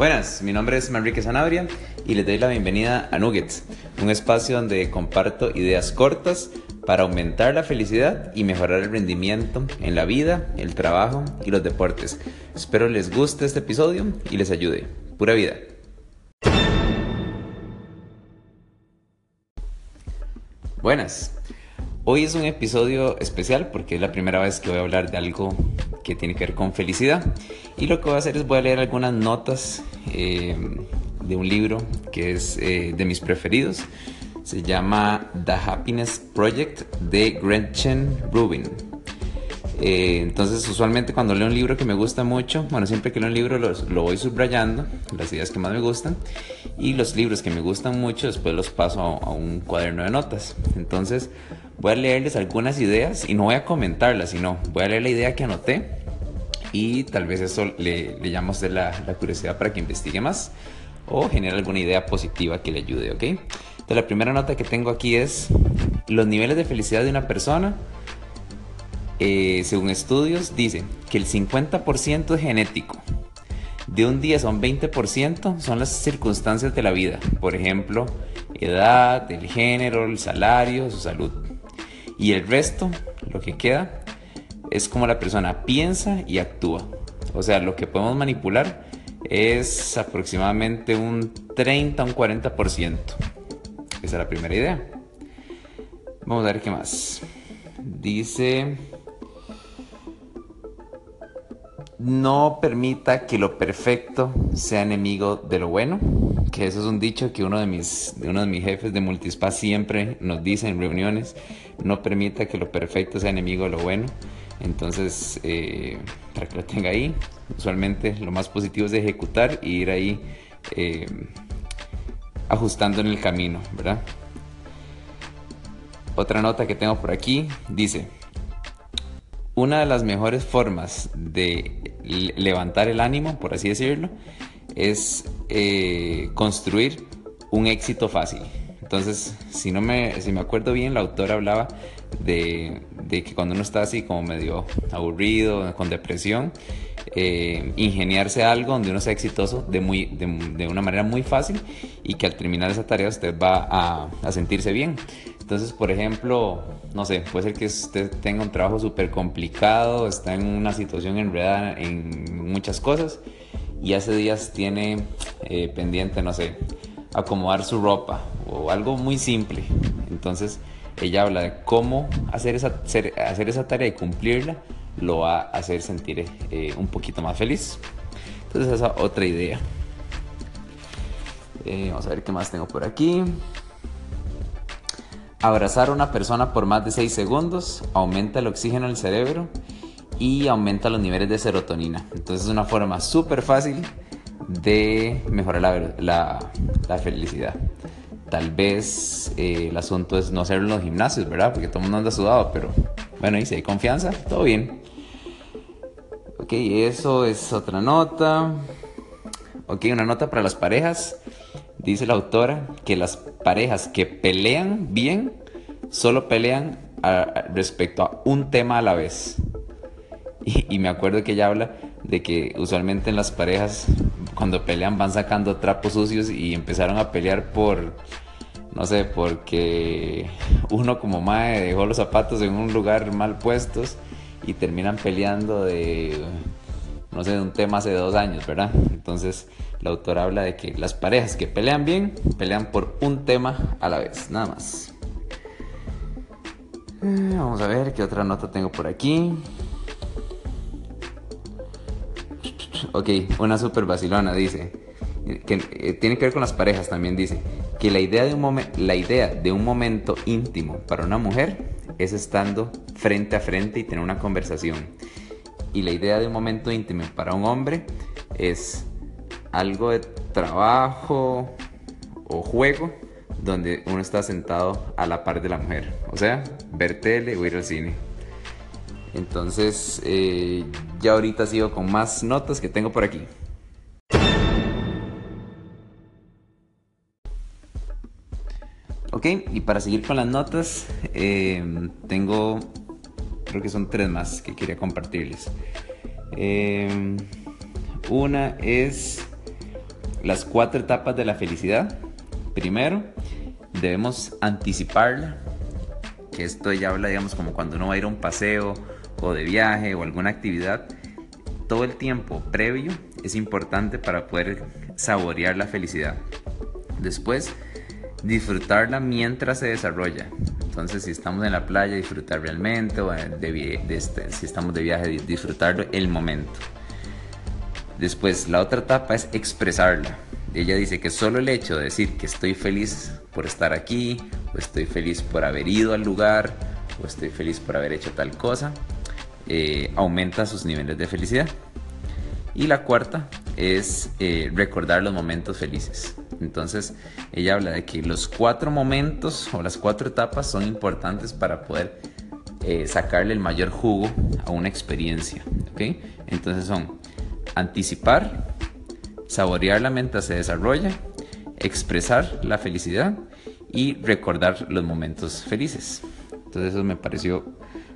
Buenas, mi nombre es Manrique Sanabria y les doy la bienvenida a Nuggets, un espacio donde comparto ideas cortas para aumentar la felicidad y mejorar el rendimiento en la vida, el trabajo y los deportes. Espero les guste este episodio y les ayude. Pura vida. Buenas. Hoy es un episodio especial porque es la primera vez que voy a hablar de algo que tiene que ver con felicidad. Y lo que voy a hacer es voy a leer algunas notas eh, de un libro que es eh, de mis preferidos. Se llama The Happiness Project de Gretchen Rubin. Eh, entonces, usualmente cuando leo un libro que me gusta mucho, bueno, siempre que leo un libro lo voy subrayando, las ideas que más me gustan, y los libros que me gustan mucho después los paso a, a un cuaderno de notas. Entonces, voy a leerles algunas ideas y no voy a comentarlas, sino voy a leer la idea que anoté y tal vez eso le, le a la, la, curiosidad para que investigue más o genere alguna idea positiva que le ayude, ¿ok? Entonces la primera nota que tengo aquí es los niveles de felicidad de una persona, eh, según estudios, dice que el 50% es genético, de un 10 a un 20% son las circunstancias de la vida, por ejemplo, edad, el género, el salario, su salud. Y el resto, lo que queda, es como la persona piensa y actúa. O sea, lo que podemos manipular es aproximadamente un 30 a un 40%. Esa es la primera idea. Vamos a ver qué más. Dice, no permita que lo perfecto sea enemigo de lo bueno. Que eso es un dicho que uno de mis, uno de mis jefes de Multispa siempre nos dice en reuniones no permita que lo perfecto sea enemigo de lo bueno. Entonces, eh, para que lo tenga ahí, usualmente lo más positivo es ejecutar y ir ahí eh, ajustando en el camino, ¿verdad? Otra nota que tengo por aquí dice, una de las mejores formas de levantar el ánimo, por así decirlo, es eh, construir un éxito fácil. Entonces, si no me, si me acuerdo bien, la autora hablaba de, que cuando uno está así como medio aburrido, con depresión, eh, ingeniarse algo donde uno sea exitoso de, muy, de, una manera muy fácil y que al terminar esa tarea usted va a, sentirse bien. Entonces, por ejemplo, no sé, puede ser que usted tenga un trabajo súper complicado, está en una situación enredada en muchas cosas y hace días tiene eh, pendiente, no sé, acomodar su ropa o algo muy simple. Entonces ella habla de cómo hacer esa, hacer esa tarea y cumplirla lo va a hacer sentir eh, un poquito más feliz. Entonces esa otra idea. Eh, vamos a ver qué más tengo por aquí. Abrazar a una persona por más de 6 segundos aumenta el oxígeno en el cerebro y aumenta los niveles de serotonina. Entonces es una forma súper fácil de mejorar la, la, felicidad. Tal vez eh, el asunto es no hacerlo en los gimnasios, ¿verdad? Porque todo el mundo anda sudado, pero bueno, y si hay confianza, todo bien. Ok, eso es otra nota. Ok, una nota para las parejas. Dice la autora que las parejas que pelean bien solo pelean respecto a un tema a la vez. Y, me acuerdo que ella habla de que usualmente en las parejas cuando pelean van sacando trapos sucios y empezaron a pelear por, no sé, porque uno como mae dejó los zapatos en un lugar mal puestos y terminan peleando de, no sé, de un tema hace dos años, ¿verdad? Entonces la autora habla de que las parejas que pelean bien, pelean por un tema a la vez, nada más. Eh, vamos a ver qué otra nota tengo por aquí. Ok, una super vacilona dice. Que eh, tiene que ver con las parejas también dice que la idea, de un la idea de un momento íntimo para una mujer es estando frente a frente y tener una conversación. Y la idea de un momento íntimo para un hombre es algo de trabajo o juego donde uno está sentado a la par de la mujer. O sea, ver tele o ir al cine. Entonces, eh, ya ahorita sigo con más notas que tengo por aquí. Ok, y para seguir con las notas, eh, tengo, creo que son tres más que quería compartirles. Eh, una es las cuatro etapas de la felicidad. Primero, debemos anticiparla, que esto ya habla, digamos, como cuando uno va a ir a un paseo o de viaje o alguna actividad. Todo el tiempo previo es importante para poder saborear la felicidad. Después, disfrutarla mientras se desarrolla. Entonces, si estamos en la playa, disfrutar realmente, o este, si estamos de viaje, disfrutarlo el momento. Después, la otra etapa es expresarla. Ella dice que solo el hecho de decir que estoy feliz por estar aquí, o estoy feliz por haber ido al lugar, o estoy feliz por haber hecho tal cosa, eh, aumenta sus niveles de felicidad. Y la cuarta es eh, recordar los momentos felices. Entonces, ella habla de que los cuatro momentos o las cuatro etapas son importantes para poder eh, sacarle el mayor jugo a una experiencia. ¿okay? Entonces son anticipar, saborear mientras se desarrolla, expresar la felicidad y recordar los momentos felices. Entonces eso me pareció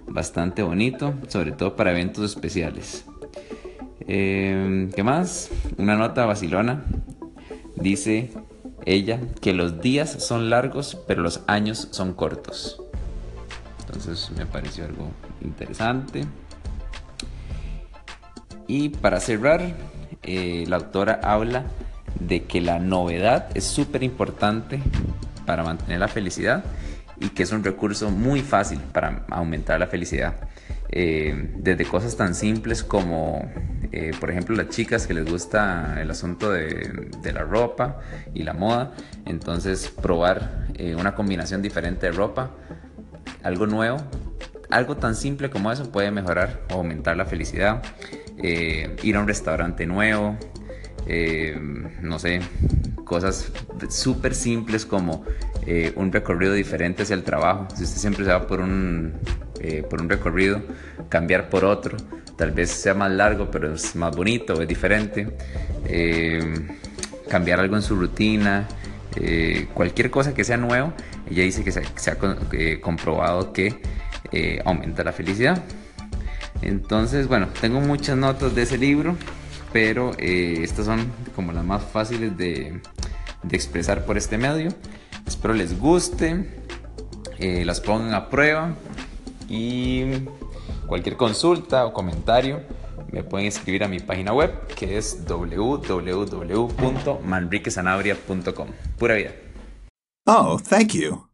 bastante bonito, sobre todo para eventos especiales. Eh, ¿Qué más? Una nota vacilona. Dice ella que los días son largos, pero los años son cortos. Entonces me pareció algo interesante. Y para cerrar, eh, la autora habla de que la novedad es súper importante para mantener la felicidad y que es un recurso muy fácil para aumentar la felicidad. Eh, desde cosas tan simples como, eh, por ejemplo, las chicas que les gusta el asunto de, la ropa y la moda, entonces probar eh, una combinación diferente de ropa, algo nuevo, algo tan simple como eso puede mejorar o aumentar la felicidad. Ir a un restaurante nuevo, no sé, cosas súper simples como un recorrido diferente hacia el trabajo. Si usted siempre se va por un eh, por un recorrido, cambiar por otro, tal vez sea más largo, pero es más bonito, es diferente, eh, cambiar algo en su rutina, eh, cualquier cosa que sea nuevo, ella dice que se, ha comprobado que aumenta la felicidad. Entonces, bueno, tengo muchas notas de ese libro, pero estas son como las más fáciles de, expresar por este medio. Espero les guste, las pongan a prueba y cualquier consulta o comentario me pueden escribir a mi página web que es www.manriquesanabria.com. Pura vida. Oh, thank you.